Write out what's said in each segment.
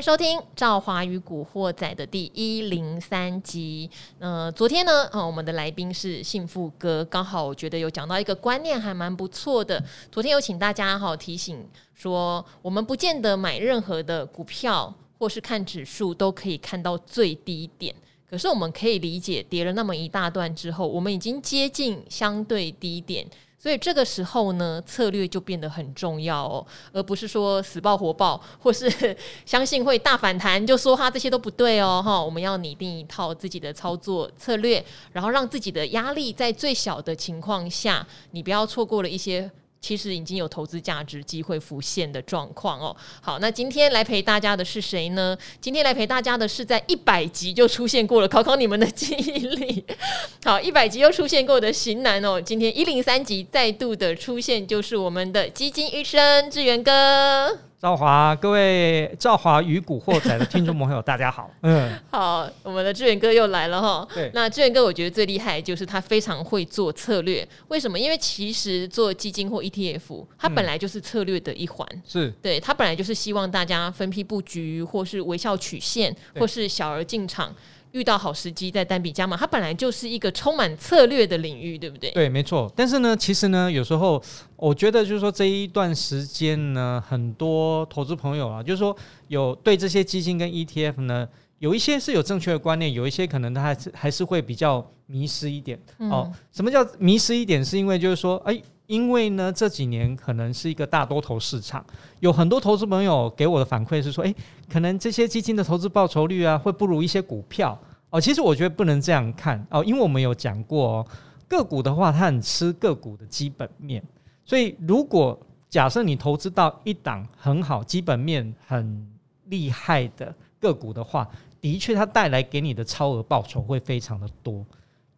收听《赵华与古惑仔》的第一零三集。呃，昨天呢，呃，我们的来宾是幸福哥，刚好我觉得有讲到一个观念，还蛮不错的。昨天有请大家哈提醒说，我们不见得买任何的股票或是看指数都可以看到最低点，可是我们可以理解，跌了那么一大段之后，我们已经接近相对低点。所以这个时候呢，策略就变得很重要哦，而不是说死抱活抱，或是 相信会大反弹就说哈这些都不对哦，哈，我们要拟定一套自己的操作策略，然后让自己的压力在最小的情况下，你不要错过了一些。其实已经有投资价值机会浮现的状况哦。好，那今天来陪大家的是谁呢？今天来陪大家的是在一百集就出现过了，考考你们的记忆力。好，一百集又出现过的型男哦，今天一零三集再度的出现，就是我们的基金医生志源哥。赵华，各位赵华与古惑仔的听众朋友，大家好。嗯，好，我们的志远哥又来了哈。对，那志远哥我觉得最厉害就是他非常会做策略。为什么？因为其实做基金或 ETF，它本来就是策略的一环。是、嗯，对，它本来就是希望大家分批布局，或是微笑曲线，或是小额进场。遇到好时机再单笔加码，它本来就是一个充满策略的领域，对不对？对，没错。但是呢，其实呢，有时候我觉得就是说这一段时间呢，很多投资朋友啊，就是说有对这些基金跟 ETF 呢，有一些是有正确的观念，有一些可能他还是还是会比较迷失一点。嗯、哦，什么叫迷失一点？是因为就是说，哎。因为呢，这几年可能是一个大多头市场，有很多投资朋友给我的反馈是说，诶，可能这些基金的投资报酬率啊，会不如一些股票哦。其实我觉得不能这样看哦，因为我们有讲过哦，个股的话，它很吃个股的基本面。所以，如果假设你投资到一档很好、基本面很厉害的个股的话，的确它带来给你的超额报酬会非常的多。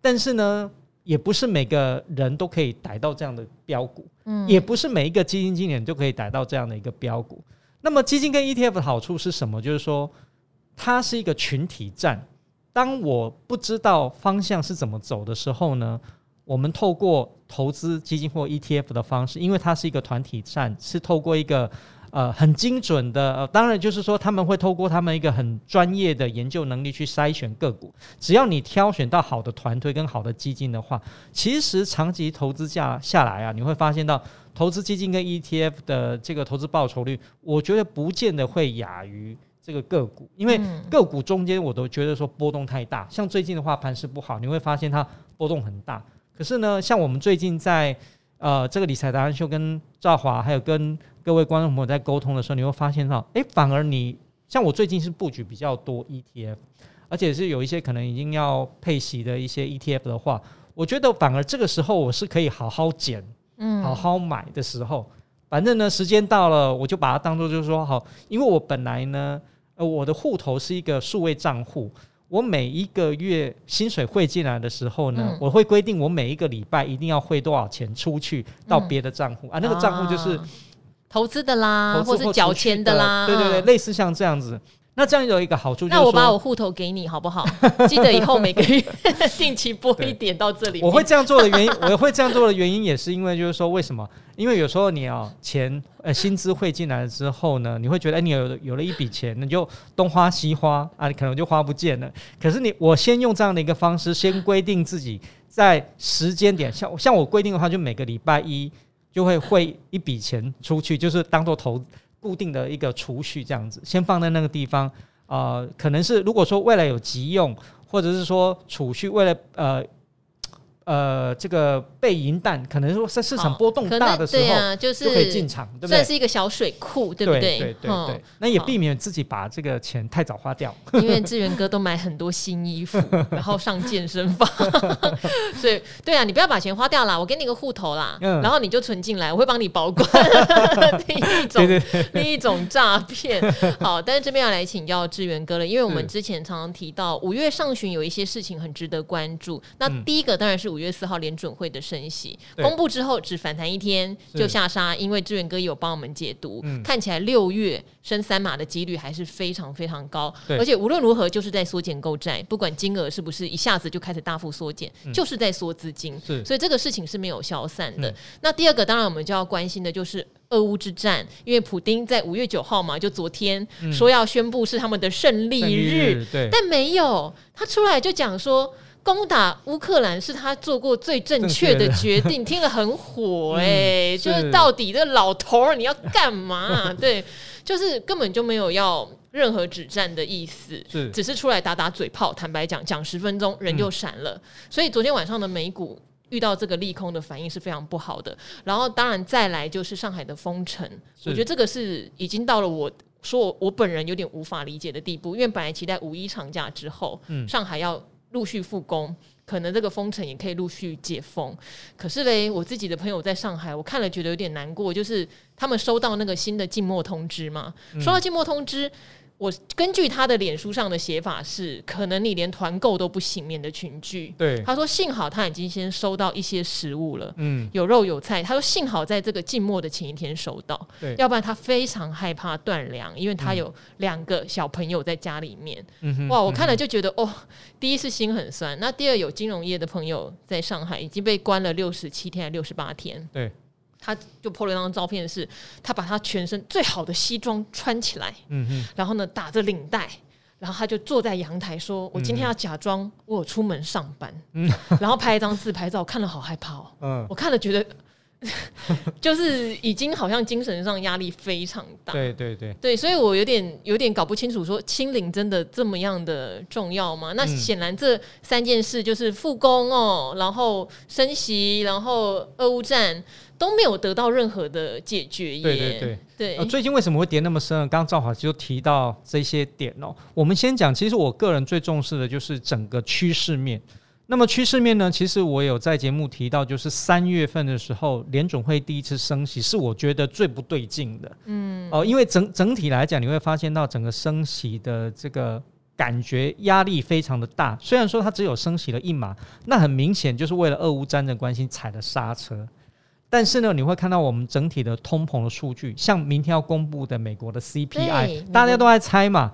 但是呢，也不是每个人都可以逮到这样的标股，嗯，也不是每一个基金经理就可以逮到这样的一个标股。那么基金跟 ETF 的好处是什么？就是说，它是一个群体战。当我不知道方向是怎么走的时候呢，我们透过投资基金或 ETF 的方式，因为它是一个团体战，是透过一个。呃，很精准的，呃，当然就是说他们会透过他们一个很专业的研究能力去筛选个股。只要你挑选到好的团队跟好的基金的话，其实长期投资下下来啊，你会发现到投资基金跟 ETF 的这个投资报酬率，我觉得不见得会亚于这个个股，因为个股中间我都觉得说波动太大。像最近的话，盘势不好，你会发现它波动很大。可是呢，像我们最近在呃这个理财达人秀跟赵华还有跟各位观众朋友在沟通的时候，你会发现到，诶，反而你像我最近是布局比较多 ETF，而且是有一些可能已经要配息的一些 ETF 的话，我觉得反而这个时候我是可以好好减，嗯，好好买的时候，反正呢时间到了，我就把它当做就是说好，因为我本来呢，呃，我的户头是一个数位账户，我每一个月薪水汇进来的时候呢，我会规定我每一个礼拜一定要汇多少钱出去到别的账户啊，那个账户就是。投资的啦，或是缴钱的啦，对对对，类似像这样子。那这样有一个好处，那我把我户头给你好不好？记得以后每个月 定期拨一点到这里。我会这样做的原因，我会这样做的原因也是因为，就是说为什么？因为有时候你要钱呃薪资汇进来了之后呢，你会觉得哎，你有有了一笔钱，你就东花西花啊，你可能就花不见了。可是你我先用这样的一个方式，先规定自己在时间点，像像我规定的话，就每个礼拜一。就会汇一笔钱出去，就是当做投固定的一个储蓄这样子，先放在那个地方啊、呃。可能是如果说未来有急用，或者是说储蓄为了呃。呃，这个备银弹，可能说在市场波动大的时候，啊、就是就可以进场，对不对？算是一个小水库，对不对？对对对，对，那也避免自己把这个钱太早花掉。因为志源哥都买很多新衣服，然后上健身房，所以对啊，你不要把钱花掉啦，我给你个户头啦，嗯、然后你就存进来，我会帮你保管。第一种，对对对第一种诈骗。好，但是这边要来请教志源哥了，因为我们之前常常提到五月上旬有一些事情很值得关注。那第一个当然是。五月四号联准会的升息公布之后，只反弹一天就下杀，因为志远哥有帮我们解读，嗯、看起来六月升三码的几率还是非常非常高，而且无论如何就是在缩减购债，不管金额是不是一下子就开始大幅缩减，嗯、就是在缩资金，所以这个事情是没有消散的。嗯、那第二个当然我们就要关心的就是。俄乌之战，因为普丁在五月九号嘛，就昨天说要宣布是他们的胜利日，嗯、利日对，但没有，他出来就讲说。攻打乌克兰是他做过最正确的决定，听了很火哎、欸，嗯、就是到底这老头儿你要干嘛？对，就是根本就没有要任何止战的意思，是只是出来打打嘴炮。坦白讲，讲十分钟人就闪了。嗯、所以昨天晚上的美股遇到这个利空的反应是非常不好的。然后当然再来就是上海的封城，我觉得这个是已经到了我说我我本人有点无法理解的地步，因为本来期待五一长假之后，嗯、上海要。陆续复工，可能这个封城也可以陆续解封。可是嘞，我自己的朋友在上海，我看了觉得有点难过，就是他们收到那个新的静默通知嘛，嗯、收到静默通知。我根据他的脸书上的写法是，可能你连团购都不行，免得群聚。对，他说幸好他已经先收到一些食物了，嗯，有肉有菜。他说幸好在这个静默的前一天收到，对，要不然他非常害怕断粮，因为他有两个小朋友在家里面。嗯哼，哇，我看了就觉得哦，第一是心很酸，那第二有金融业的朋友在上海已经被关了六十七天还六十八天，对。他就 po 了一张照片是，是他把他全身最好的西装穿起来，然后呢打着领带，然后他就坐在阳台说：“我今天要假装我有出门上班，嗯，然后拍一张自拍照，看了好害怕哦，嗯，我看了觉得。” 就是已经好像精神上压力非常大，对对对对，所以我有点有点搞不清楚，说清零真的这么样的重要吗？那显然这三件事就是复工哦，然后升息，然后俄乌战都没有得到任何的解决耶。对对对对，呃，最近为什么会跌那么深？刚刚赵华就提到这些点哦。我们先讲，其实我个人最重视的就是整个趋势面。那么趋势面呢？其实我有在节目提到，就是三月份的时候，联总会第一次升息，是我觉得最不对劲的。嗯，哦，因为整整体来讲，你会发现到整个升息的这个感觉压力非常的大。虽然说它只有升息了一码，那很明显就是为了俄乌战争关系踩了刹车。但是呢，你会看到我们整体的通膨的数据，像明天要公布的美国的 CPI，大家都在猜嘛。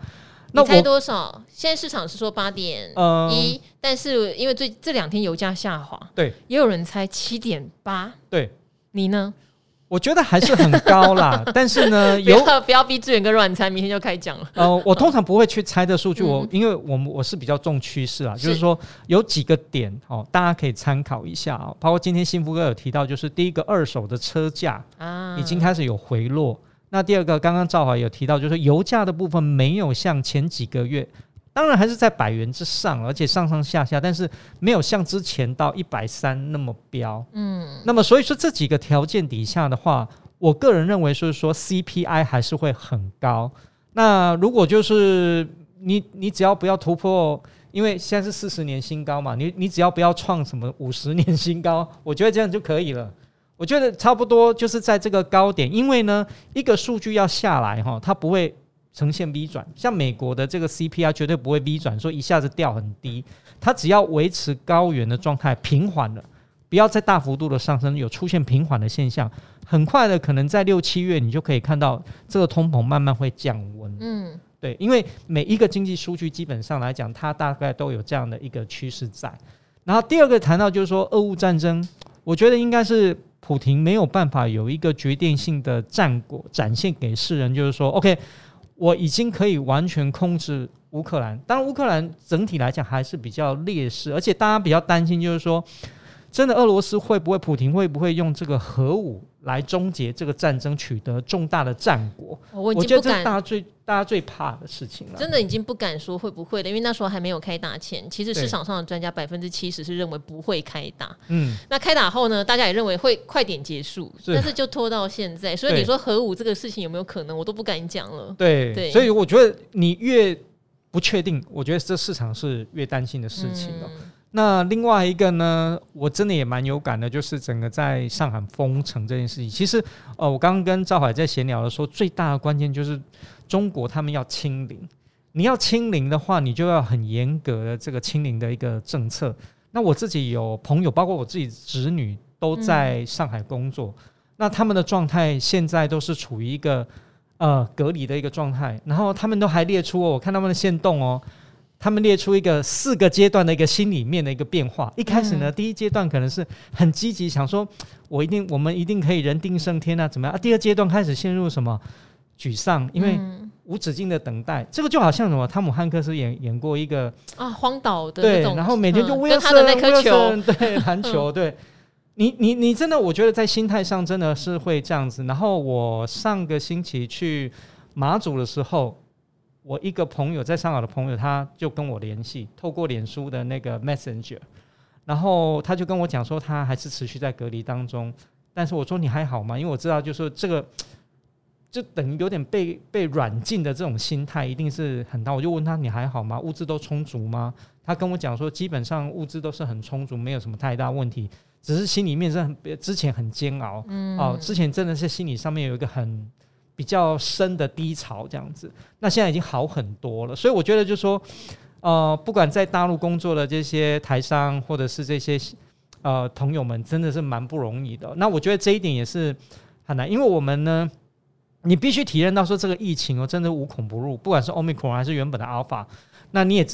那你猜多少？现在市场是说八点一，但是因为最这两天油价下滑，对，也有人猜七点八。对，你呢？我觉得还是很高啦。但是呢，有不，不要逼志远哥乱猜，明天就开讲了。呃，我通常不会去猜的数据，我、嗯、因为我们我是比较重趋势啊，就是说有几个点哦，大家可以参考一下啊。包括今天幸福哥有提到，就是第一个二手的车价啊，已经开始有回落。那第二个，刚刚赵华有提到，就是油价的部分没有像前几个月，当然还是在百元之上，而且上上下下，但是没有像之前到一百三那么飙。嗯，那么所以说这几个条件底下的话，我个人认为是说 CPI 还是会很高。那如果就是你你只要不要突破，因为现在是四十年新高嘛，你你只要不要创什么五十年新高，我觉得这样就可以了。我觉得差不多就是在这个高点，因为呢，一个数据要下来哈，它不会呈现 V 转，像美国的这个 CPI 绝对不会 V 转，说一下子掉很低，它只要维持高原的状态，平缓了，不要再大幅度的上升，有出现平缓的现象，很快的可能在六七月你就可以看到这个通膨慢慢会降温。嗯，对，因为每一个经济数据基本上来讲，它大概都有这样的一个趋势在。然后第二个谈到就是说俄乌战争，我觉得应该是。普亭没有办法有一个决定性的战果展现给世人，就是说，OK，我已经可以完全控制乌克兰。当然，乌克兰整体来讲还是比较劣势，而且大家比较担心，就是说，真的俄罗斯会不会，普亭会不会用这个核武？来终结这个战争，取得重大的战果。我觉得这是大家最大家最怕的事情了。真的已经不敢说会不会了，因为那时候还没有开打前，其实市场上的专家百分之七十是认为不会开打。嗯，那开打后呢，大家也认为会快点结束，是但是就拖到现在。所以你说核武这个事情有没有可能，我都不敢讲了。对对，所以我觉得你越不确定，我觉得这市场是越担心的事情了。嗯那另外一个呢，我真的也蛮有感的，就是整个在上海封城这件事情。其实，呃，我刚刚跟赵海在闲聊的时候，最大的关键就是中国他们要清零。你要清零的话，你就要很严格的这个清零的一个政策。那我自己有朋友，包括我自己侄女都在上海工作，嗯、那他们的状态现在都是处于一个呃隔离的一个状态，然后他们都还列出哦，我看他们的线动哦。他们列出一个四个阶段的一个心里面的一个变化。一开始呢，嗯、第一阶段可能是很积极，想说我一定我们一定可以人定胜天啊，怎么样？啊，第二阶段开始陷入什么沮丧，因为无止境的等待。嗯、这个就好像什么？汤姆汉克斯演演过一个啊荒岛的对，然后每天就威尔森，跟他的那颗球，对篮球，对你你你真的，我觉得在心态上真的是会这样子。然后我上个星期去马祖的时候。我一个朋友在上海的朋友，他就跟我联系，透过脸书的那个 Messenger，然后他就跟我讲说，他还是持续在隔离当中。但是我说你还好吗？因为我知道，就是说这个就等于有点被被软禁的这种心态，一定是很大。我就问他你还好吗？物资都充足吗？他跟我讲说，基本上物资都是很充足，没有什么太大问题，只是心里面是很之前很煎熬，嗯，哦，之前真的是心理上面有一个很。比较深的低潮这样子，那现在已经好很多了，所以我觉得就是说，呃，不管在大陆工作的这些台商或者是这些呃朋友们，真的是蛮不容易的。那我觉得这一点也是很难，因为我们呢，你必须体验到说这个疫情哦，真的无孔不入，不管是 Omicron 还是原本的 Alpha，那你也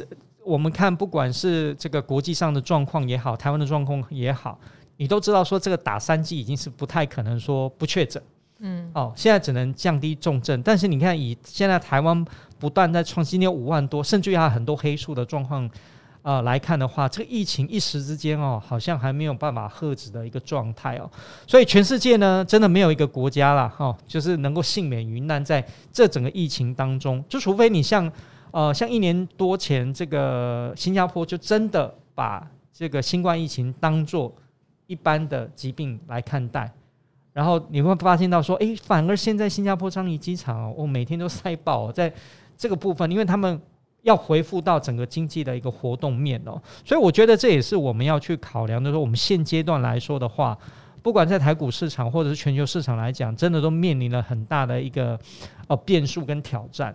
我们看，不管是这个国际上的状况也好，台湾的状况也好，你都知道说这个打三剂已经是不太可能说不确诊。嗯，哦，现在只能降低重症，但是你看，以现在台湾不断在创新，有五万多，甚至于还有很多黑数的状况，啊、呃，来看的话，这个疫情一时之间哦，好像还没有办法遏止的一个状态哦，所以全世界呢，真的没有一个国家啦，哈、就是能够幸免于难在这整个疫情当中，就除非你像，呃，像一年多前这个新加坡，就真的把这个新冠疫情当做一般的疾病来看待。然后你会发现到说，诶，反而现在新加坡樟宜机场哦，我每天都塞爆，在这个部分，因为他们要恢复到整个经济的一个活动面哦，所以我觉得这也是我们要去考量的。说我们现阶段来说的话，不管在台股市场或者是全球市场来讲，真的都面临了很大的一个呃变数跟挑战。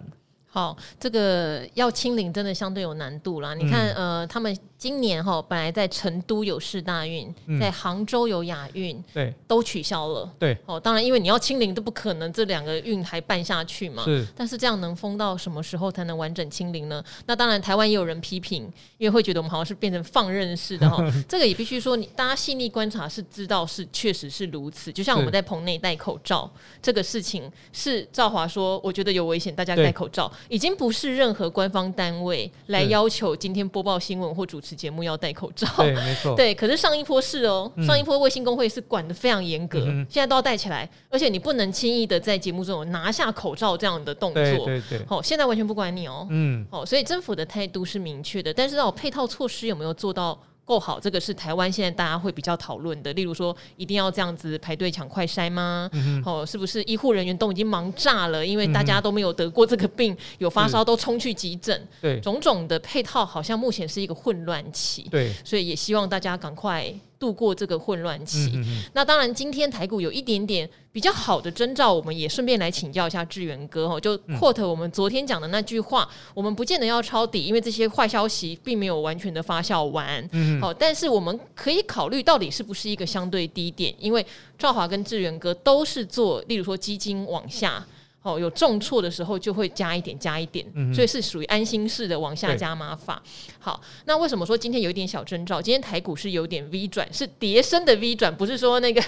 好，这个要清零真的相对有难度啦。你看，呃，他们。今年哈，本来在成都有市大运，嗯、在杭州有亚运，对，都取消了。对，哦，当然，因为你要清零都不可能，这两个运还办下去嘛。是，但是这样能封到什么时候才能完整清零呢？那当然，台湾也有人批评，因为会觉得我们好像是变成放任式的哈。这个也必须说，你大家细腻观察是知道是确实是如此。就像我们在棚内戴口罩这个事情，是赵华说，我觉得有危险，大家戴口罩，已经不是任何官方单位来要求今天播报新闻或主持节目要戴口罩，对，没错，对。可是上一波是哦，嗯、上一波卫星工会是管的非常严格，嗯、现在都要戴起来，而且你不能轻易的在节目中拿下口罩这样的动作，对对对。好、哦，现在完全不管你哦，嗯，好、哦，所以政府的态度是明确的，但是那配套措施有没有做到？够好，这个是台湾现在大家会比较讨论的。例如说，一定要这样子排队抢快筛吗？嗯、哦，是不是医护人员都已经忙炸了？因为大家都没有得过这个病，有发烧都冲去急诊。对，种种的配套好像目前是一个混乱期。对，所以也希望大家赶快。度过这个混乱期，那当然，今天台股有一点点比较好的征兆，我们也顺便来请教一下志源哥哈，就 quote 我们昨天讲的那句话，嗯、我们不见得要抄底，因为这些坏消息并没有完全的发酵完，好，但是我们可以考虑到底是不是一个相对低点，因为赵华跟志源哥都是做，例如说基金往下。哦，有重挫的时候就会加一点，加一点，嗯、所以是属于安心式的往下加码法。好，那为什么说今天有一点小征兆？今天台股是有点 V 转，是跌升的 V 转，不是说那个，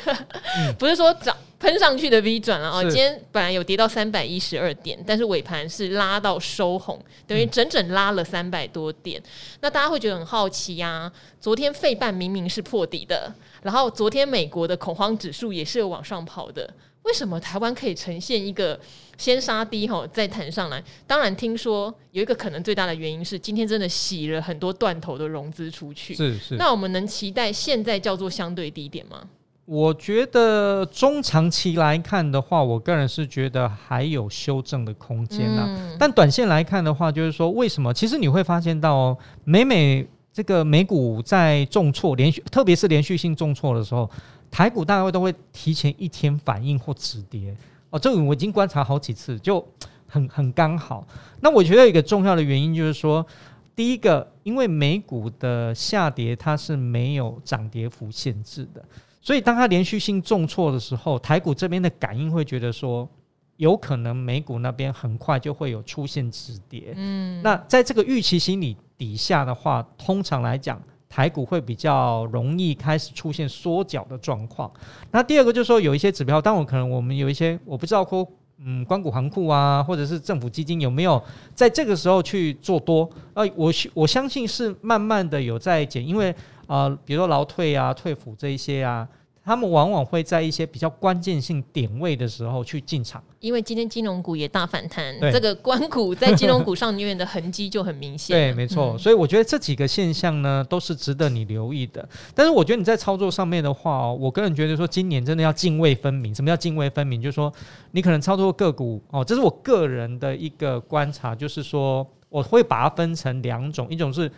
嗯、不是说涨喷上去的 V 转了啊。是今天本来有跌到三百一十二点，但是尾盘是拉到收红，等于整整拉了三百多点。嗯、那大家会觉得很好奇呀、啊？昨天费半明明是破底的，然后昨天美国的恐慌指数也是有往上跑的。为什么台湾可以呈现一个先杀低吼再弹上来？当然，听说有一个可能最大的原因是今天真的洗了很多断头的融资出去。是是。那我们能期待现在叫做相对低点吗？我觉得中长期来看的话，我个人是觉得还有修正的空间啊。嗯、但短线来看的话，就是说为什么？其实你会发现到哦，每每这个美股在重挫连续，特别是连续性重挫的时候。台股大概都会提前一天反应或止跌哦，这个我已经观察好几次，就 很很刚好。那我觉得一个重要的原因就是说，第一个，因为美股的下跌它是没有涨跌幅限制的，所以当它连续性重挫的时候，台股这边的感应会觉得说，有可能美股那边很快就会有出现止跌。嗯，那在这个预期心理底下的话，通常来讲，台股会比较容易开始出现缩脚的状况。那第二个就是说，有一些指标，但我可能我们有一些我不知道说，嗯，关谷行库啊，或者是政府基金有没有在这个时候去做多？呃，我我相信是慢慢的有在减，因为啊、比如说劳退啊、退辅这一些啊。他们往往会在一些比较关键性点位的时候去进场，因为今天金融股也大反弹，这个关股在金融股上面的痕迹就很明显。对，没错。所以我觉得这几个现象呢，都是值得你留意的。但是我觉得你在操作上面的话哦，我个人觉得说今年真的要泾渭分明。什么叫泾渭分明？就是说你可能操作个股哦，这是我个人的一个观察，就是说我会把它分成两种，一种是。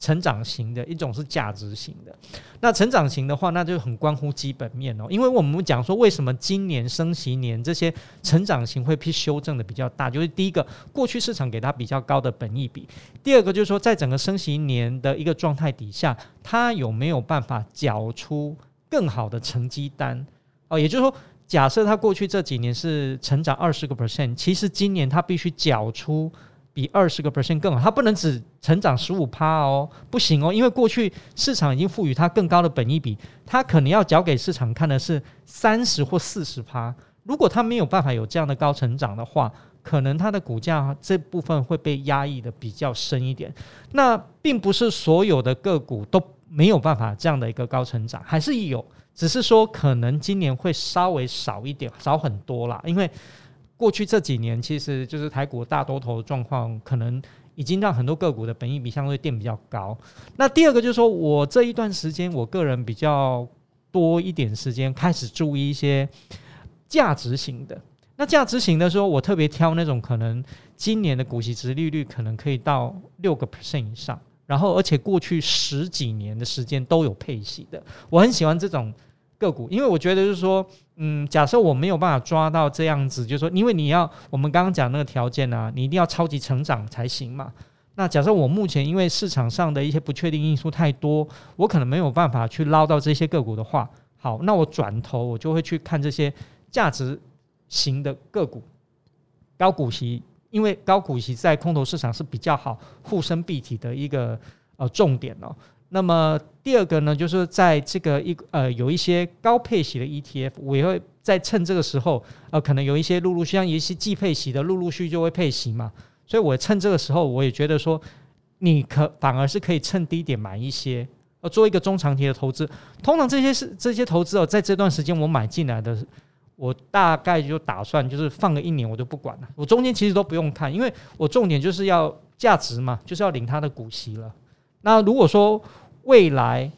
成长型的一种是价值型的，那成长型的话，那就很关乎基本面哦。因为我们讲说，为什么今年升息年这些成长型会被修正的比较大，就是第一个，过去市场给它比较高的本益比；第二个就是说，在整个升息年的一个状态底下，它有没有办法缴出更好的成绩单哦？也就是说，假设它过去这几年是成长二十个 percent，其实今年它必须缴出。比二十个 percent 更好，它不能只成长十五趴哦，不行哦，因为过去市场已经赋予它更高的本益比，它可能要交给市场看的是三十或四十趴。如果它没有办法有这样的高成长的话，可能它的股价这部分会被压抑的比较深一点。那并不是所有的个股都没有办法这样的一个高成长，还是有，只是说可能今年会稍微少一点，少很多啦，因为。过去这几年，其实就是台股大多头的状况，可能已经让很多个股的本益比相对垫比较高。那第二个就是说，我这一段时间，我个人比较多一点时间开始注意一些价值型的。那价值型的时候，我特别挑那种可能今年的股息殖利率可能可以到六个 percent 以上，然后而且过去十几年的时间都有配息的，我很喜欢这种。个股，因为我觉得就是说，嗯，假设我没有办法抓到这样子，就是说，因为你要我们刚刚讲那个条件啊，你一定要超级成长才行嘛。那假设我目前因为市场上的一些不确定因素太多，我可能没有办法去捞到这些个股的话，好，那我转头我就会去看这些价值型的个股，高股息，因为高股息在空头市场是比较好护身蔽体的一个呃重点哦。那么第二个呢，就是在这个一呃有一些高配息的 ETF，我也会在趁这个时候，呃，可能有一些陆陆续像一些季配息的，陆陆续续就会配息嘛，所以我趁这个时候，我也觉得说，你可反而是可以趁低点买一些，呃，做一个中长期的投资。通常这些是这些投资哦，在这段时间我买进来的，我大概就打算就是放个一年，我就不管了，我中间其实都不用看，因为我重点就是要价值嘛，就是要领它的股息了。那如果说未来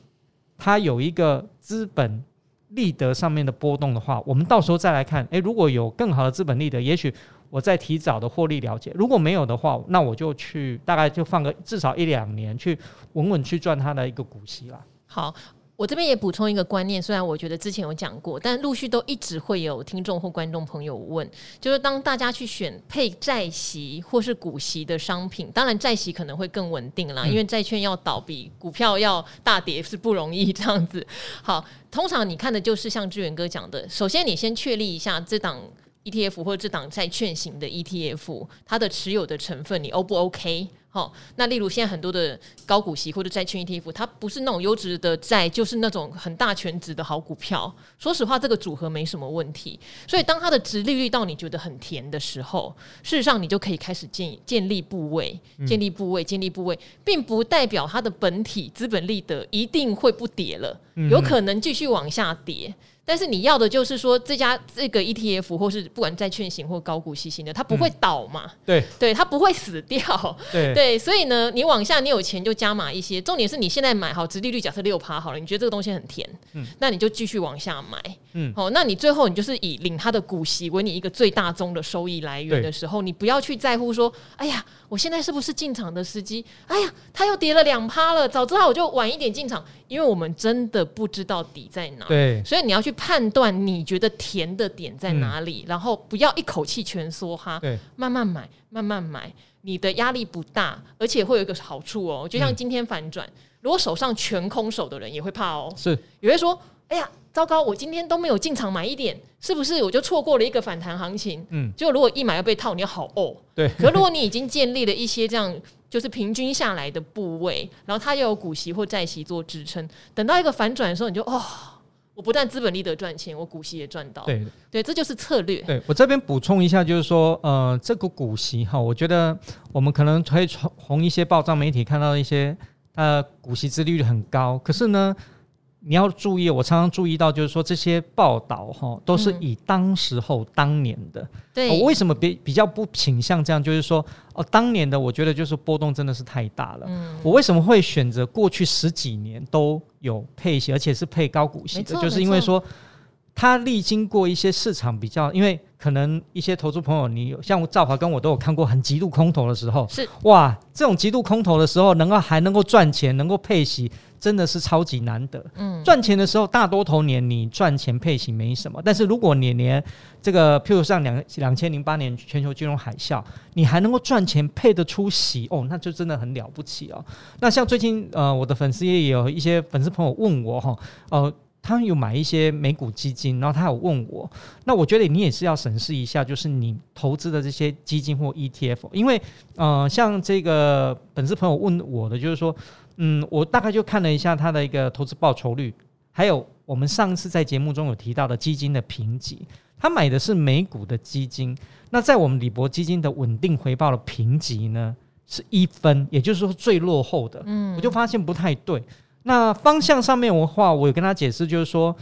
它有一个资本利得上面的波动的话，我们到时候再来看。诶，如果有更好的资本利得，也许我再提早的获利了解；如果没有的话，那我就去大概就放个至少一两年，去稳稳去赚它的一个股息啦。好。我这边也补充一个观念，虽然我觉得之前有讲过，但陆续都一直会有听众或观众朋友问，就是当大家去选配债息或是股息的商品，当然债息可能会更稳定啦，因为债券要倒比股票要大跌是不容易这样子。好，通常你看的就是像志远哥讲的，首先你先确立一下这档 ETF 或者这档债券型的 ETF，它的持有的成分你 O 不 OK？好，那例如现在很多的高股息或者债券 ETF，它不是那种优质的债，就是那种很大权值的好股票。说实话，这个组合没什么问题。所以，当它的值利率到你觉得很甜的时候，事实上你就可以开始建建立部位，建立部位，建立部位，并不代表它的本体资本利得一定会不跌了，有可能继续往下跌。但是你要的就是说，这家这个 ETF 或是不管债券型或高股息型的，它不会倒嘛？嗯、对对，它不会死掉。对对，所以呢，你往下你有钱就加码一些。重点是你现在买好，殖利率假设六趴好了，你觉得这个东西很甜，嗯，那你就继续往下买，嗯，好，那你最后你就是以领他的股息为你一个最大宗的收益来源的时候，你不要去在乎说，哎呀，我现在是不是进场的时机？哎呀，它又跌了两趴了，早知道我就晚一点进场。因为我们真的不知道底在哪，对，所以你要去判断你觉得甜的点在哪里，嗯、然后不要一口气全梭哈，对，慢慢买，慢慢买，你的压力不大，而且会有一个好处哦，就像今天反转，嗯、如果手上全空手的人也会怕哦，是，有人说哎呀，糟糕，我今天都没有进场买一点，是不是我就错过了一个反弹行情？嗯，就如果一买要被套，你要好哦。对，可如果你已经建立了一些这样。就是平均下来的部位，然后它又有股息或债息做支撑，等到一个反转的时候，你就哦，我不但资本利得赚钱，我股息也赚到。对对，这就是策略。对，我这边补充一下，就是说，呃，这个股息哈，我觉得我们可能可以从一些报章媒体看到一些呃股息之利率很高，可是呢。你要注意，我常常注意到，就是说这些报道哈，都是以当时候、当年的。对，我为什么比比较不倾向这样？就是说，哦，当年的我觉得就是波动真的是太大了。嗯，我为什么会选择过去十几年都有配息，而且是配高股息的？就是因为说，它历经过一些市场比较，因为可能一些投资朋友，你像赵华跟我都有看过很极度空头的时候，是哇，这种极度空头的时候，能够还能够赚钱，能够配息。真的是超级难得。嗯，赚钱的时候，大多头年你赚钱配息没什么，但是如果你连这个，譬如像两两千零八年全球金融海啸，你还能够赚钱配得出息，哦，那就真的很了不起哦。那像最近呃，我的粉丝也有一些粉丝朋友问我哈，呃，他们有买一些美股基金，然后他有问我，那我觉得你也是要审视一下，就是你投资的这些基金或 ETF，因为呃，像这个粉丝朋友问我的就是说。嗯，我大概就看了一下它的一个投资报酬率，还有我们上次在节目中有提到的基金的评级，他买的是美股的基金，那在我们李博基金的稳定回报的评级呢是一分，也就是说最落后的。嗯，我就发现不太对。那方向上面的话，我有跟他解释，就是说，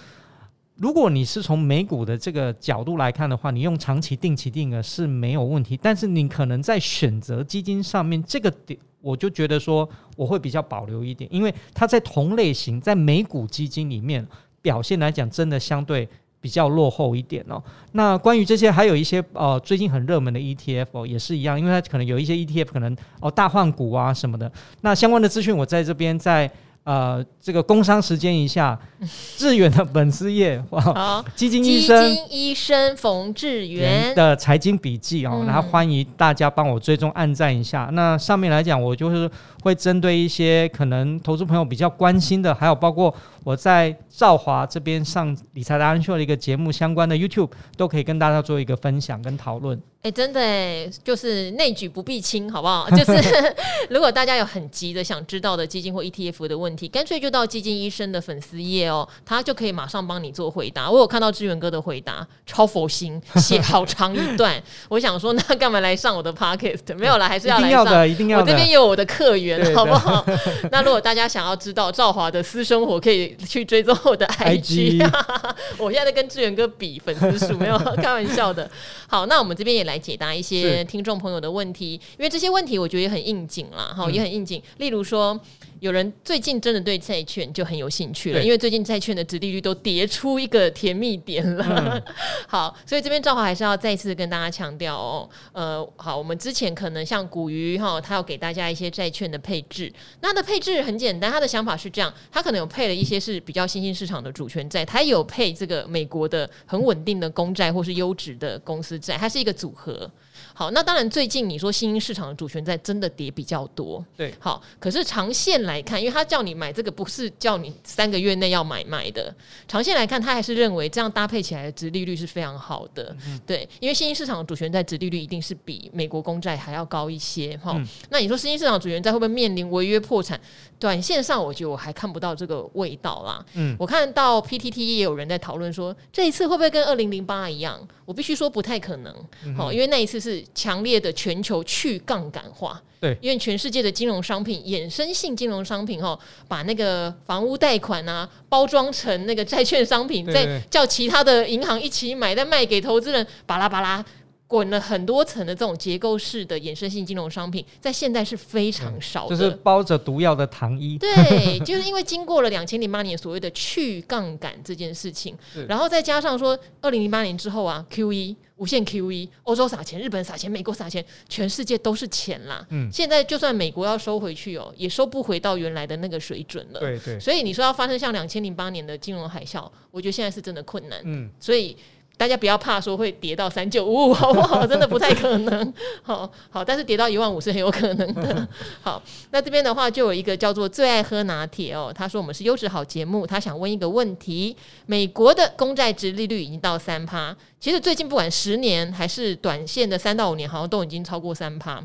如果你是从美股的这个角度来看的话，你用长期定期定额是没有问题，但是你可能在选择基金上面这个点。我就觉得说我会比较保留一点，因为它在同类型在美股基金里面表现来讲，真的相对比较落后一点哦。那关于这些，还有一些呃最近很热门的 ETF，也是一样，因为它可能有一些 ETF 可能哦大换股啊什么的。那相关的资讯我在这边在。呃，这个工商时间一下，志远的粉丝页 哇，基金医生，基金医生冯志远的财经笔记哦，然后欢迎大家帮我追踪按赞一下。那上面来讲，我就是会针对一些可能投资朋友比较关心的，还有包括我在赵华这边上理财达人秀的一个节目相关的 YouTube，都可以跟大家做一个分享跟讨论。哎、欸，真的哎，就是内举不避亲，好不好？就是 如果大家有很急的想知道的基金或 ETF 的问题，干脆就到基金医生的粉丝页哦，他就可以马上帮你做回答。我有看到志远哥的回答，超佛心，写好长一段。我想说，那干嘛来上我的 Podcast？没有了，还是要来上。一定要的，一定要的。我这边有我的客源，好不好？那如果大家想要知道赵华的私生活，可以去追踪我的 IG。IG 我现在在跟志远哥比粉丝数，没有开玩笑的。好，那我们这边也。来解答一些听众朋友的问题，因为这些问题我觉得也很应景啦，哈，也很应景。例如说，有人最近真的对债券就很有兴趣了，因为最近债券的值利率都跌出一个甜蜜点了。嗯、好，所以这边赵华还是要再次跟大家强调哦，呃，好，我们之前可能像古鱼哈，他要给大家一些债券的配置，那他的配置很简单，他的想法是这样，他可能有配了一些是比较新兴市场的主权债，他有配这个美国的很稳定的公债或是优质的公司债，它是一个组合。好，那当然，最近你说新兴市场的主权债真的跌比较多，对，好，可是长线来看，因为他叫你买这个，不是叫你三个月内要买卖的，长线来看，他还是认为这样搭配起来的值利率是非常好的，嗯、对，因为新兴市场的主权债值利率一定是比美国公债还要高一些，哈、嗯，那你说新兴市场主权债会不会面临违约破产？短线上，我觉得我还看不到这个味道啦，嗯，我看到 PTT 也有人在讨论说，这一次会不会跟二零零八一样？我必须说不太可能，好、嗯，因为那一次是。强烈的全球去杠杆化，对，因为全世界的金融商品、衍生性金融商品，哈，把那个房屋贷款啊，包装成那个债券商品，再叫其他的银行一起买，再卖给投资人，巴拉巴拉。滚了很多层的这种结构式的衍生性金融商品，在现在是非常少的，就是包着毒药的糖衣。对，就是因为经过了两千零八年所谓的去杠杆这件事情，然后再加上说二零零八年之后啊，QE 无限 QE，欧洲撒钱，日本撒钱，美国撒钱，全世界都是钱啦。嗯，现在就算美国要收回去哦，也收不回到原来的那个水准了。对对。所以你说要发生像两千零八年的金融海啸，我觉得现在是真的困难。嗯，所以。大家不要怕说会跌到三九五五，好不好？真的不太可能。好好，但是跌到一万五是很有可能的。好，那这边的话就有一个叫做最爱喝拿铁哦，他说我们是优质好节目，他想问一个问题：美国的公债殖利率已经到三趴，其实最近不管十年还是短线的三到五年，好像都已经超过三趴，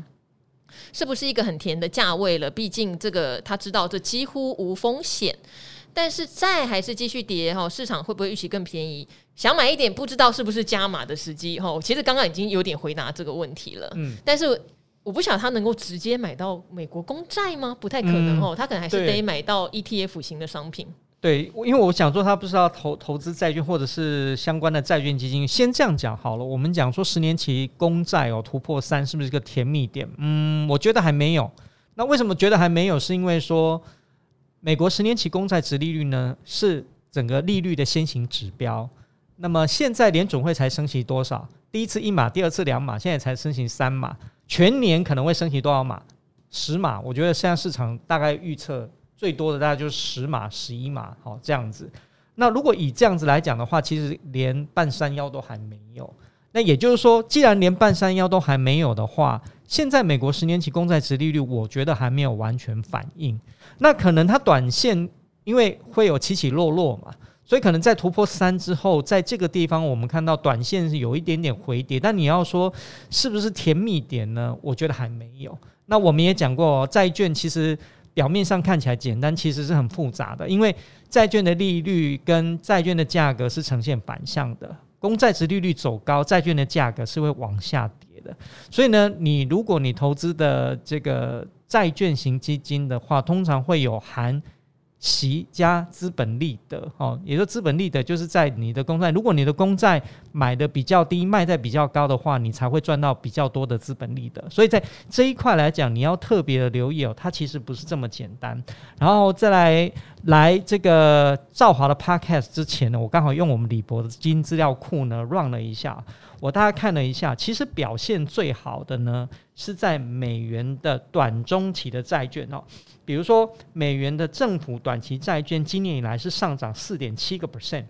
是不是一个很甜的价位了？毕竟这个他知道这几乎无风险。但是债还是继续跌哈，市场会不会预期更便宜？想买一点，不知道是不是加码的时机哈。其实刚刚已经有点回答这个问题了，嗯，但是我不晓得他能够直接买到美国公债吗？不太可能哦，他可能还是得买到 ETF 型的商品。对，因为我想说，他不是要投投资债券或者是相关的债券基金。先这样讲好了，我们讲说十年期公债哦突破三，是不是一个甜蜜点？嗯，我觉得还没有。那为什么觉得还没有？是因为说。美国十年期公债值利率呢，是整个利率的先行指标。那么现在联准会才升息多少？第一次一码，第二次两码，现在才升息三码。全年可能会升息多少码？十码。我觉得现在市场大概预测最多的大概就是十码、十一码，好这样子。那如果以这样子来讲的话，其实连半山腰都还没有。那也就是说，既然连半山腰都还没有的话，现在美国十年期公债殖利率，我觉得还没有完全反应。那可能它短线因为会有起起落落嘛，所以可能在突破三之后，在这个地方我们看到短线是有一点点回跌。但你要说是不是甜蜜点呢？我觉得还没有。那我们也讲过，债券其实表面上看起来简单，其实是很复杂的，因为债券的利率跟债券的价格是呈现反向的。公债殖利率走高，债券的价格是会往下跌的。所以呢，你如果你投资的这个债券型基金的话，通常会有含息加资本利得，哦，也就资本利得就是在你的公债，如果你的公债买的比较低，卖在比较高的话，你才会赚到比较多的资本利得。所以在这一块来讲，你要特别的留意哦，它其实不是这么简单。然后再来来这个兆华的 Podcast 之前呢，我刚好用我们李博的基金资料库呢 run 了一下，我大概看了一下，其实表现最好的呢是在美元的短中期的债券哦。比如说，美元的政府短期债券今年以来是上涨四点七个 percent，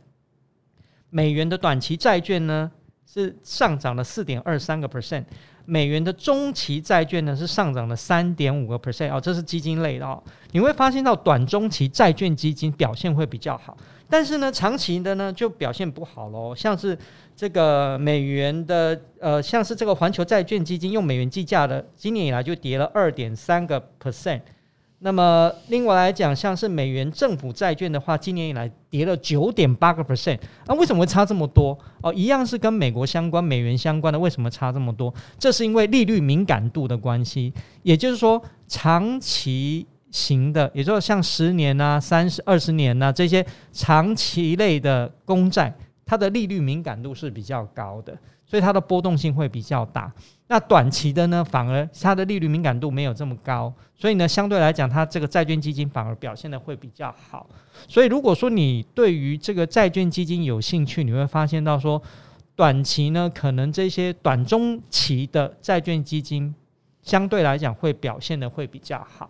美元的短期债券呢是上涨了四点二三个 percent，美元的中期债券呢是上涨了三点五个 percent 哦，这是基金类的哦。你会发现到短中期债券基金表现会比较好，但是呢，长期的呢就表现不好喽。像是这个美元的呃，像是这个环球债券基金用美元计价的，今年以来就跌了二点三个 percent。那么另外来讲，像是美元政府债券的话，今年以来跌了九点八个 percent。那为什么会差这么多？哦，一样是跟美国相关、美元相关的，为什么差这么多？这是因为利率敏感度的关系。也就是说，长期型的，也就是像十年呐、三十、二十年呐这些长期类的公债，它的利率敏感度是比较高的，所以它的波动性会比较大。那短期的呢，反而它的利率敏感度没有这么高，所以呢，相对来讲，它这个债券基金反而表现得会比较好。所以，如果说你对于这个债券基金有兴趣，你会发现到说，短期呢，可能这些短中期的债券基金相对来讲会表现得会比较好。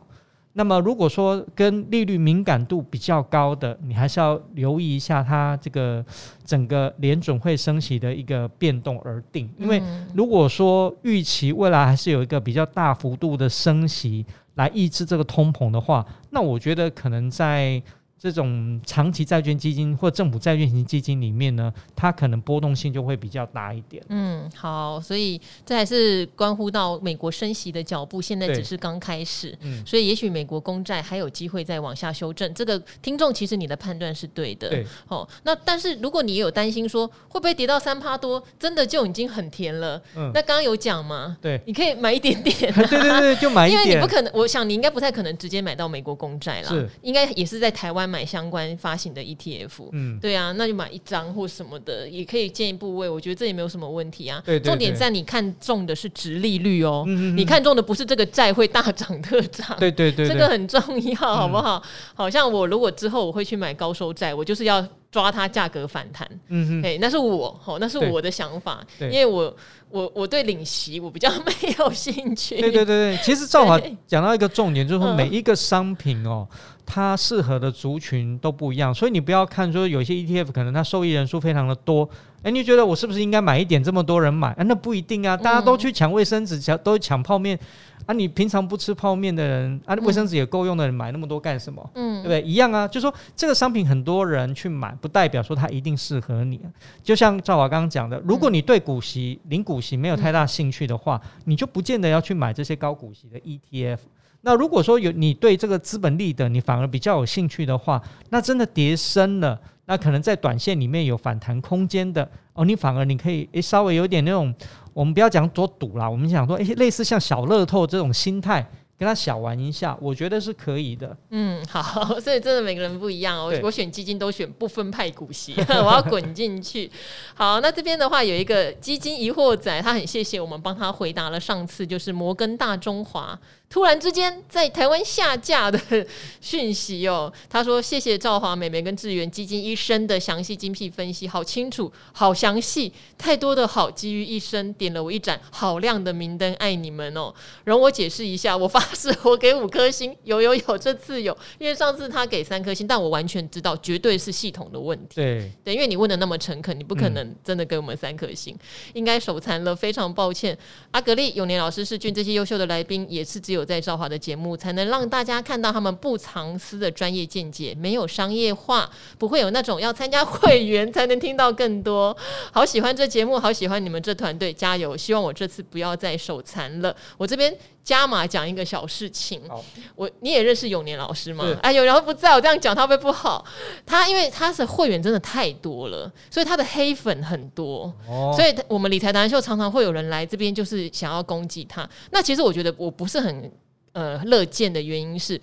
那么，如果说跟利率敏感度比较高的，你还是要留意一下它这个整个联准会升息的一个变动而定。因为如果说预期未来还是有一个比较大幅度的升息来抑制这个通膨的话，那我觉得可能在。这种长期债券基金或政府债券型基金里面呢，它可能波动性就会比较大一点。嗯，好，所以这还是关乎到美国升息的脚步，现在只是刚开始。嗯，所以也许美国公债还有机会再往下修正。这个听众其实你的判断是对的。对，哦，那但是如果你有担心说会不会跌到三趴多，真的就已经很甜了。嗯，那刚刚有讲吗？对，你可以买一点点。对对对，就买一点。因为你不可能，我想你应该不太可能直接买到美国公债啦。是，应该也是在台湾。买相关发行的 ETF，嗯，对啊，那就买一张或什么的，也可以建一部位。我觉得这也没有什么问题啊。对重点在你看中的是值利率哦，嗯嗯，你看中的不是这个债会大涨特涨。对对对，对，这个很重要，好不好？嗯、好像我如果之后我会去买高收债，我就是要。抓它价格反弹。嗯哼，那是我，哦，那是我的想法，因为我我我对领息我比较没有兴趣。对对对对，其实赵华讲到一个重点，就是说每一个商品哦。嗯它适合的族群都不一样，所以你不要看说有些 ETF 可能它受益人数非常的多，哎，你觉得我是不是应该买一点？这么多人买，啊，那不一定啊，大家都去抢卫生纸，抢都抢泡面，啊，你平常不吃泡面的人，啊，卫生纸也够用的人买那么多干什么？嗯，对不对？一样啊，就说这个商品很多人去买，不代表说它一定适合你。就像赵华刚刚讲的，如果你对股息、零股息没有太大兴趣的话，你就不见得要去买这些高股息的 ETF。那如果说有你对这个资本利得你反而比较有兴趣的话，那真的跌深了，那可能在短线里面有反弹空间的哦，你反而你可以诶稍微有点那种，我们不要讲多赌啦，我们想说诶类似像小乐透这种心态。跟他小玩一下，我觉得是可以的。嗯，好，所以真的每个人不一样哦。我选基金都选不分派股息，我要滚进去。好，那这边的话有一个基金疑惑仔，他很谢谢我们帮他回答了上次就是摩根大中华突然之间在台湾下架的讯息哦。他说谢谢赵华、美眉跟志源基金医生的详细精辟分析，好清楚，好详细，太多的好基于一生，点了我一盏好亮的明灯，爱你们哦。容我解释一下，我发。誓我给五颗星，有有有，这次有，因为上次他给三颗星，但我完全知道绝对是系统的问题。对对，因为你问的那么诚恳，你不可能真的给我们三颗星，嗯、应该手残了，非常抱歉。阿格力、永年老师、世俊这些优秀的来宾，也是只有在赵华的节目才能让大家看到他们不藏私的专业见解，没有商业化，不会有那种要参加会员才能听到更多。好喜欢这节目，好喜欢你们这团队，加油！希望我这次不要再手残了。我这边。加码讲一个小事情，我你也认识永年老师吗？哎，永年老师不在我这样讲，他会不好。他因为他是会员真的太多了，所以他的黑粉很多。所以我们理财达人秀常常会有人来这边，就是想要攻击他。那其实我觉得我不是很呃乐见的原因是，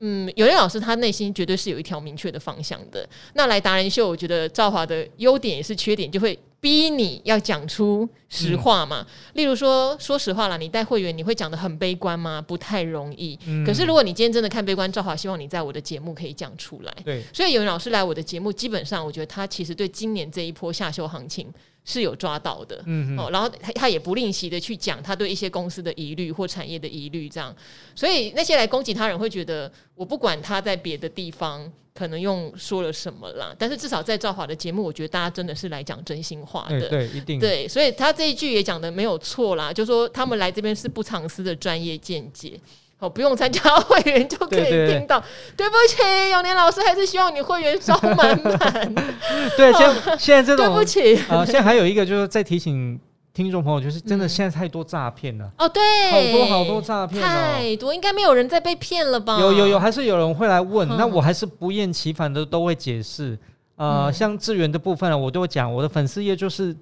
嗯，有些老师他内心绝对是有一条明确的方向的。那来达人秀，我觉得赵华的优点也是缺点，就会。逼你要讲出实话嘛？嗯、例如说，说实话啦，你带会员，你会讲的很悲观吗？不太容易。嗯、可是如果你今天真的看悲观，赵华希望你在我的节目可以讲出来。对，所以有人老师来我的节目，基本上我觉得他其实对今年这一波下修行情是有抓到的。嗯哼哦，然后他他也不吝惜的去讲他对一些公司的疑虑或产业的疑虑，这样。所以那些来攻击他人会觉得，我不管他在别的地方。可能用说了什么啦，但是至少在赵华的节目，我觉得大家真的是来讲真心话的，对，对，一定对，所以他这一句也讲的没有错啦，就说他们来这边是不藏私的专业见解，哦，不用参加会员就可以听到。对，不起，永年老师还是希望你会员收满满。对，现在现在这种对不起啊、呃，现在还有一个就是在提醒。听众朋友，就是真的，现在太多诈骗了、嗯、哦，对，好多好多诈骗、哦，太多，应该没有人再被骗了吧？有有有，还是有人会来问，嗯、那我还是不厌其烦的都会解释。呃，嗯、像智源的部分，我都会讲，我的粉丝页就是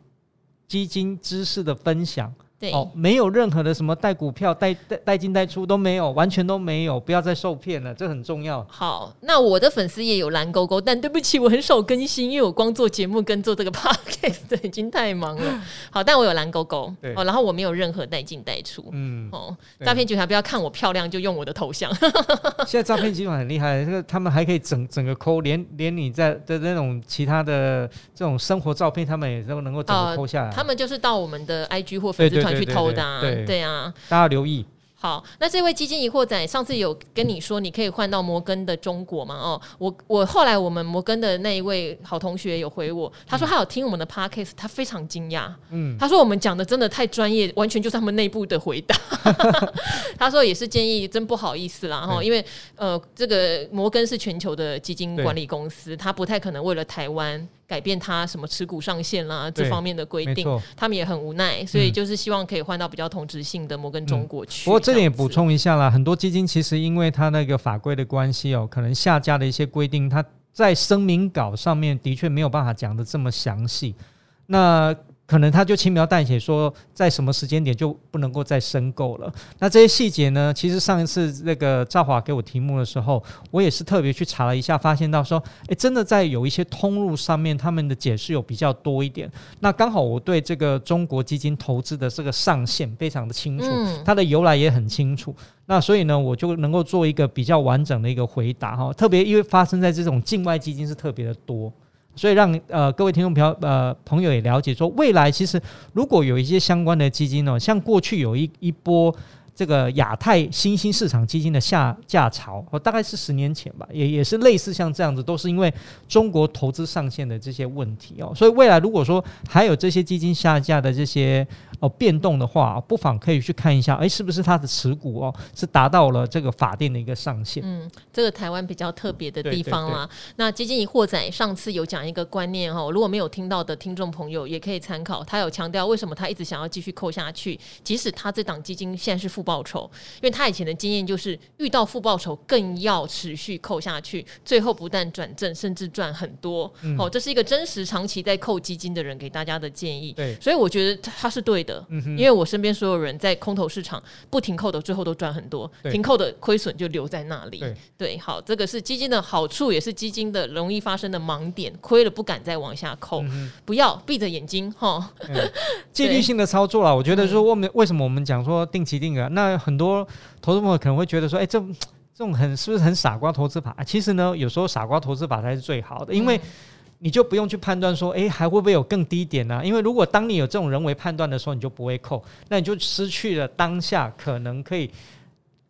基金知识的分享。对哦，没有任何的什么带股票、带带带进带出都没有，完全都没有，不要再受骗了，这很重要。好，那我的粉丝也有蓝勾勾，但对不起，我很少更新，因为我光做节目跟做这个 podcast 已经太忙了。好，但我有蓝勾勾，对哦，然后我没有任何带进带出，嗯，哦，诈骗集团不要看我漂亮就用我的头像。现在诈骗集团很厉害，这个他们还可以整整个抠，连连你在的那种其他的这种生活照片，他们也都能够整个抠下来、呃。他们就是到我们的 IG 或粉丝团。去偷的、啊，对，啊，大家留意。好，那这位基金疑惑仔上次有跟你说，你可以换到摩根的中国吗？哦，我我后来我们摩根的那一位好同学有回我，他说他有听我们的 podcast，他非常惊讶。嗯，他说我们讲的真的太专业，完全就是他们内部的回答。他说也是建议，真不好意思啦哈，因为呃，这个摩根是全球的基金管理公司，他不太可能为了台湾。改变他什么持股上限啦，这方面的规定，他们也很无奈，所以就是希望可以换到比较同质性的摩根中国去。嗯、不过这里也补充一下啦，很多基金其实因为它那个法规的关系哦，可能下架的一些规定，它在声明稿上面的确没有办法讲得这么详细。那可能他就轻描淡写说，在什么时间点就不能够再申购了。那这些细节呢？其实上一次那个赵华给我题目的时候，我也是特别去查了一下，发现到说，诶，真的在有一些通路上面，他们的解释有比较多一点。那刚好我对这个中国基金投资的这个上限非常的清楚，它的由来也很清楚。那所以呢，我就能够做一个比较完整的一个回答哈。特别因为发生在这种境外基金是特别的多。所以让呃各位听众朋友呃朋友也了解说，未来其实如果有一些相关的基金呢，像过去有一一波。这个亚太新兴市场基金的下架潮，哦，大概是十年前吧，也也是类似像这样子，都是因为中国投资上限的这些问题哦，所以未来如果说还有这些基金下架的这些哦变动的话，不妨可以去看一下，哎，是不是它的持股哦是达到了这个法定的一个上限？嗯，这个台湾比较特别的地方啦。那基金一货仔上次有讲一个观念哈，如果没有听到的听众朋友也可以参考，他有强调为什么他一直想要继续扣下去，即使他这档基金现在是负报酬，因为他以前的经验就是遇到负报酬更要持续扣下去，最后不但转正，甚至赚很多。嗯、哦，这是一个真实长期在扣基金的人给大家的建议。对，所以我觉得他是对的。因为我身边所有人在空头市场不停扣的，最后都赚很多；停扣的亏损就留在那里。对，对，好，这个是基金的好处，也是基金的容易发生的盲点。亏了不敢再往下扣，嗯、不要闭着眼睛哈。纪律性的操作啦，我觉得说我们为什么我们讲说定期定额，那很。很多投资朋友可能会觉得说，哎，这这种很是不是很傻瓜投资法？其实呢，有时候傻瓜投资法才是最好的，因为你就不用去判断说，哎，还会不会有更低点呢？因为如果当你有这种人为判断的时候，你就不会扣，那你就失去了当下可能可以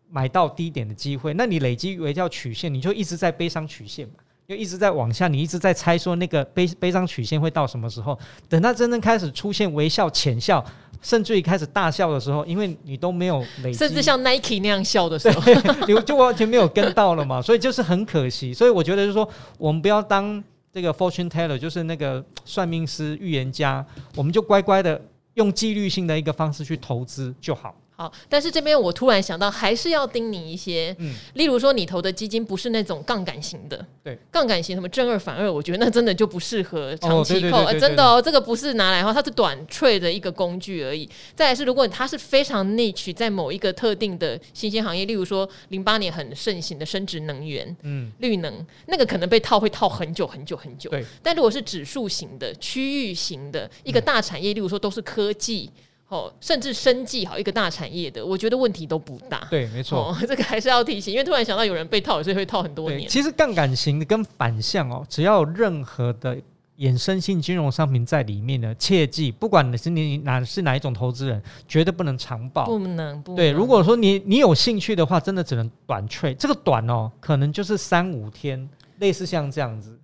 买到低点的机会。那你累积为叫曲线，你就一直在悲伤曲线嘛。就一直在往下，你一直在猜说那个悲悲伤曲线会到什么时候？等它真正开始出现微笑、浅笑，甚至于开始大笑的时候，因为你都没有累积，甚至像 Nike 那样笑的时候，你就完全没有跟到了嘛，所以就是很可惜。所以我觉得就是说，我们不要当这个 fortune teller，就是那个算命师、预言家，我们就乖乖的用纪律性的一个方式去投资就好。好，但是这边我突然想到，还是要叮咛一些，嗯，例如说你投的基金不是那种杠杆型的，对，杠杆型什么正二反二，我觉得那真的就不适合长期扣，真的哦，这个不是拿来哈，它是短 trade 的一个工具而已。再来是，如果它是非常 niche 在某一个特定的新兴行业，例如说零八年很盛行的生质能源，嗯，绿能，那个可能被套会套很久很久很久，对。但如果是指数型的、区域型的一个大产业，例如说都是科技。哦，甚至生计好一个大产业的，我觉得问题都不大。对，没错，哦，这个还是要提醒，因为突然想到有人被套，所以会套很多年。其实杠杆型的跟反向哦，只要有任何的衍生性金融商品在里面呢，切记，不管你是你哪是哪一种投资人，绝对不能长报，不能。不能对，如果说你你有兴趣的话，真的只能短 trade，这个短哦，可能就是三五天，类似像这样子。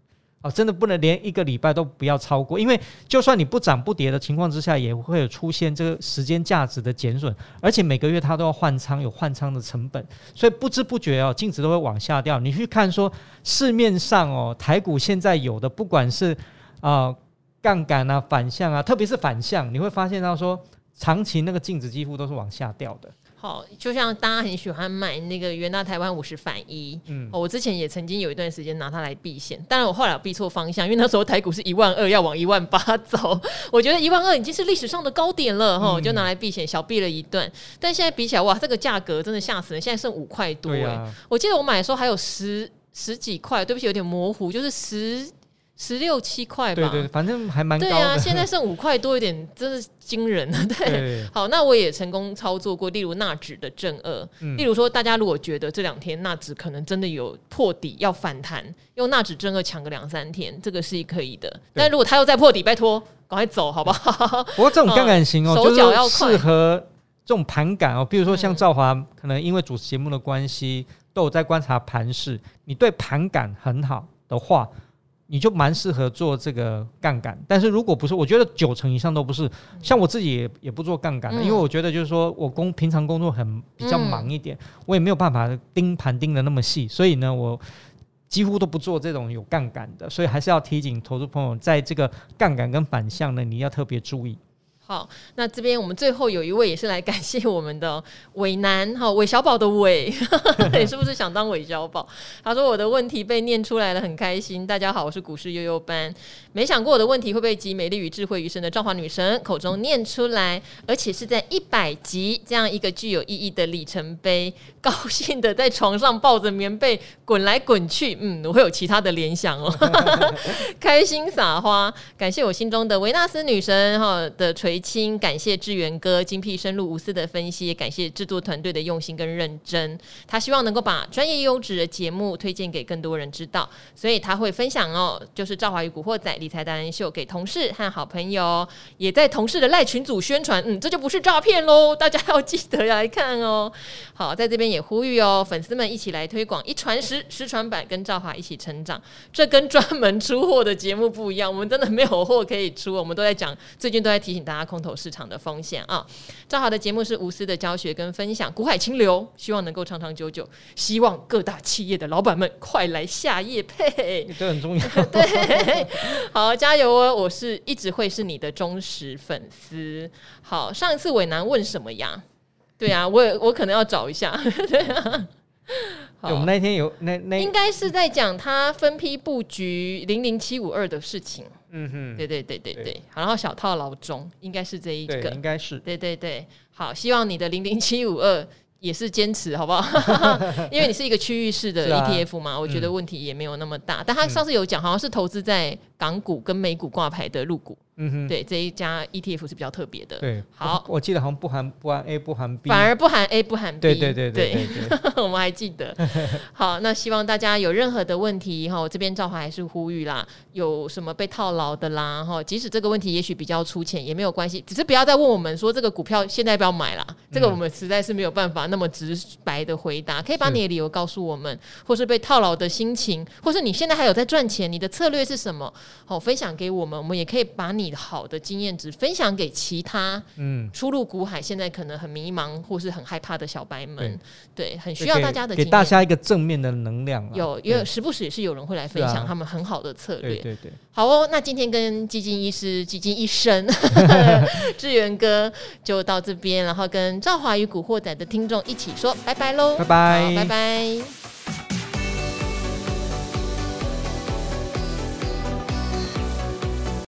哦，真的不能连一个礼拜都不要超过，因为就算你不涨不跌的情况之下，也会有出现这个时间价值的减损，而且每个月它都要换仓，有换仓的成本，所以不知不觉哦，净值都会往下掉。你去看说市面上哦，台股现在有的，不管是啊呃、杠杆啊、反向啊，特别是反向，你会发现到说长期那个净值几乎都是往下掉的。好，就像大家很喜欢买那个元大台湾五十反一，嗯，我之前也曾经有一段时间拿它来避险，当然我后来有避错方向，因为那时候台股是一万二要往一万八走，我觉得一万二已经是历史上的高点了，哈、嗯，就拿来避险，小避了一段。但现在比起来，哇，这个价格真的吓死人，现在剩五块多哎、啊，我记得我买的时候还有十十几块，对不起，有点模糊，就是十。十六七块吧，对对，反正还蛮高的。对啊，现在剩五块多一点，真是惊人 了。对，对好，那我也成功操作过，例如纳指的正二，嗯、例如说，大家如果觉得这两天纳指可能真的有破底要反弹，用纳指正二抢个两三天，这个是可以的。但如果它又再破底，拜托赶快走，好不好？不过这种杠杆型哦，手脚要快，适合这种盘感哦。比如说像赵华，可能因为主持节目的关系，都有在观察盘势。你对盘感很好的话。你就蛮适合做这个杠杆，但是如果不是，我觉得九成以上都不是。像我自己也也不做杠杆的，嗯、因为我觉得就是说我工平常工作很比较忙一点，嗯、我也没有办法盯盘盯的那么细，所以呢，我几乎都不做这种有杠杆的。所以还是要提醒投资朋友，在这个杠杆跟反向呢，你要特别注意。好，那这边我们最后有一位也是来感谢我们的伟男，哈，韦小宝的韦，你是不是想当韦小宝？他说我的问题被念出来了，很开心。大家好，我是股市悠悠班，没想过我的问题会被集美丽与智慧于身的赵华女神口中念出来，而且是在一百集这样一个具有意义的里程碑，高兴的在床上抱着棉被滚来滚去。嗯，我会有其他的联想哦，开心撒花，感谢我心中的维纳斯女神哈的垂。为轻。感谢志远哥精辟深入无私的分析，也感谢制作团队的用心跟认真。他希望能够把专业优质的节目推荐给更多人知道，所以他会分享哦，就是赵华与古惑仔理财达人秀给同事和好朋友，也在同事的赖群组宣传。嗯，这就不是诈骗喽，大家要记得来看哦。好，在这边也呼吁哦，粉丝们一起来推广一传十，十传百，跟赵华一起成长。这跟专门出货的节目不一样，我们真的没有货可以出，我们都在讲，最近都在提醒大家空头市场的风险啊。赵好的节目是无私的教学跟分享，股海清流，希望能够长长久久。希望各大企业的老板们快来下夜配，这很重要。对，好，加油哦！我是一直会是你的忠实粉丝。好，上一次伟南问什么呀？对啊，我我可能要找一下。对啊。好，我们那天有那那应该是在讲他分批布局零零七五二的事情。嗯哼，对对对对对。好，然后小套牢中应该是这一个，应该是。对对对，好，希望你的零零七五二也是坚持，好不好？因为你是一个区域式的 ETF 嘛，我觉得问题也没有那么大。但他上次有讲，好像是投资在港股跟美股挂牌的入股。嗯哼，对，这一家 ETF 是比较特别的。对，好，我记得好像不含不含 A 不含 B，反而不含 A 不含 B。对对对对对，我们还记得。好，那希望大家有任何的问题哈，我这边赵华还是呼吁啦，有什么被套牢的啦哈，即使这个问题也许比较粗浅也没有关系，只是不要再问我们说这个股票现在要不要买啦，这个我们实在是没有办法那么直白的回答，可以把你的理由告诉我们，或是被套牢的心情，或是你现在还有在赚钱，你的策略是什么？好，分享给我们，我们也可以把你好的经验。值分享给其他嗯初入股海现在可能很迷茫或是很害怕的小白们，对，很需要大家的给大家一个正面的能量。有，因为时不时也是有人会来分享他们很好的策略。对对对，好哦，那今天跟基金医师、基金医生 志源哥就到这边，然后跟赵华与古惑仔的听众一起说拜拜喽，拜拜，拜拜。